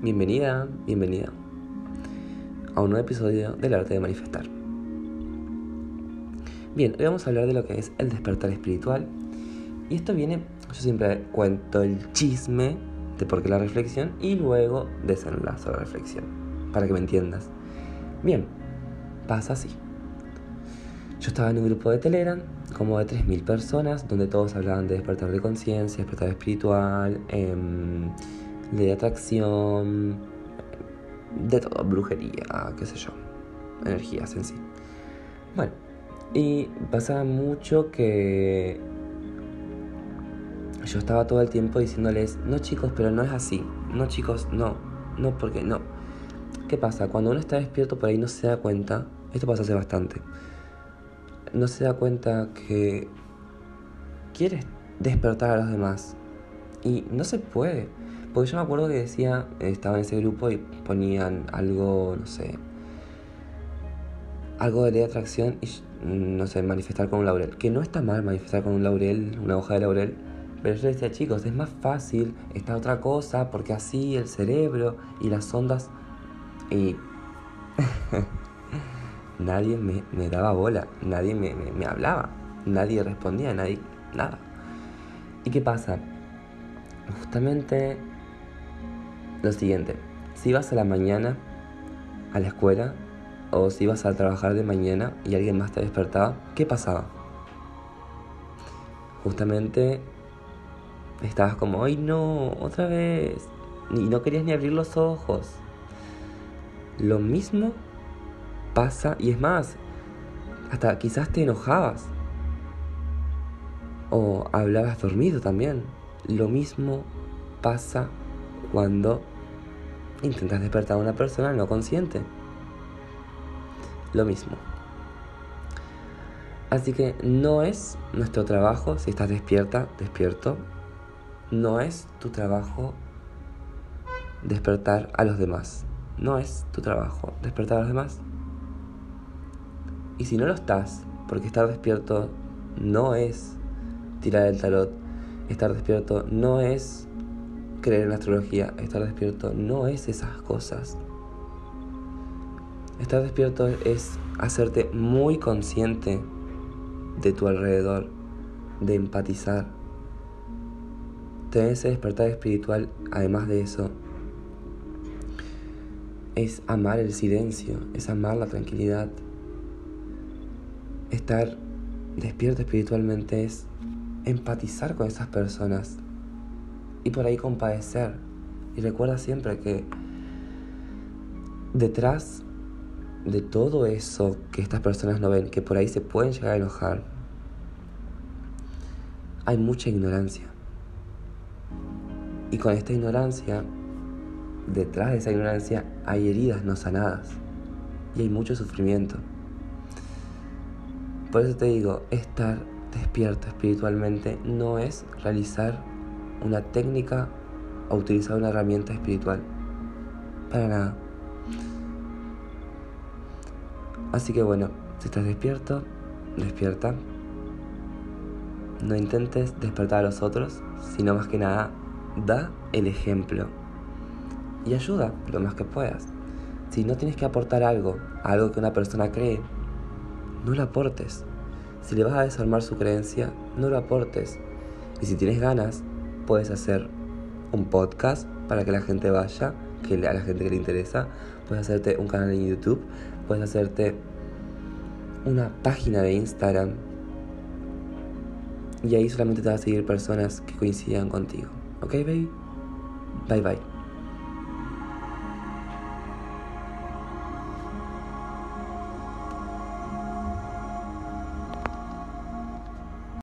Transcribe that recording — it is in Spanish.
Bienvenida, bienvenida a un nuevo episodio del arte de manifestar. Bien, hoy vamos a hablar de lo que es el despertar espiritual. Y esto viene, yo siempre cuento el chisme de por qué la reflexión y luego desenlazo la reflexión, para que me entiendas. Bien, pasa así. Yo estaba en un grupo de Telegram, como de 3.000 personas, donde todos hablaban de despertar de conciencia, despertar espiritual, eh, de atracción, de todo, brujería, qué sé yo, energías en sí. Bueno, y pasaba mucho que yo estaba todo el tiempo diciéndoles, no chicos, pero no es así, no chicos, no, no, porque no. ¿Qué pasa? Cuando uno está despierto por ahí no se da cuenta, esto pasa hace bastante, no se da cuenta que quieres despertar a los demás y no se puede. Porque yo me acuerdo que decía, estaba en ese grupo y ponían algo, no sé, algo de atracción y, no sé, manifestar con un laurel. Que no está mal manifestar con un laurel, una hoja de laurel. Pero yo decía, chicos, es más fácil esta otra cosa porque así el cerebro y las ondas... Y nadie me, me, daba bola, nadie me, me hablaba, nadie respondía, nadie... nada. ¿Y qué pasa? Justamente lo siguiente, si vas a la mañana a la escuela o si ibas a trabajar de mañana y alguien más te despertaba, ¿qué pasaba? Justamente estabas como, ay no, otra vez, y no querías ni abrir los ojos. Lo mismo pasa, y es más, hasta quizás te enojabas o hablabas dormido también. Lo mismo pasa cuando intentas despertar a una persona no consciente. Lo mismo. Así que no es nuestro trabajo, si estás despierta, despierto, no es tu trabajo despertar a los demás. No es tu trabajo despertar a los demás. Y si no lo estás, porque estar despierto no es tirar el tarot, estar despierto no es creer en la astrología, estar despierto no es esas cosas. Estar despierto es hacerte muy consciente de tu alrededor, de empatizar. Tener ese despertar espiritual, además de eso, es amar el silencio, es amar la tranquilidad. Estar despierto espiritualmente es empatizar con esas personas y por ahí compadecer. Y recuerda siempre que detrás de todo eso que estas personas no ven, que por ahí se pueden llegar a enojar, hay mucha ignorancia. Y con esta ignorancia, detrás de esa ignorancia hay heridas no sanadas y hay mucho sufrimiento. Por eso te digo, estar despierto espiritualmente no es realizar una técnica o utilizar una herramienta espiritual. Para nada. Así que bueno, si estás despierto, despierta. No intentes despertar a los otros, sino más que nada, da el ejemplo. Y ayuda lo más que puedas. Si no tienes que aportar algo, algo que una persona cree, no lo aportes. Si le vas a desarmar su creencia, no lo aportes. Y si tienes ganas, puedes hacer un podcast para que la gente vaya, que a la gente que le interesa. Puedes hacerte un canal en YouTube, puedes hacerte una página de Instagram. Y ahí solamente te va a seguir personas que coincidan contigo. ¿Ok, baby? Bye bye.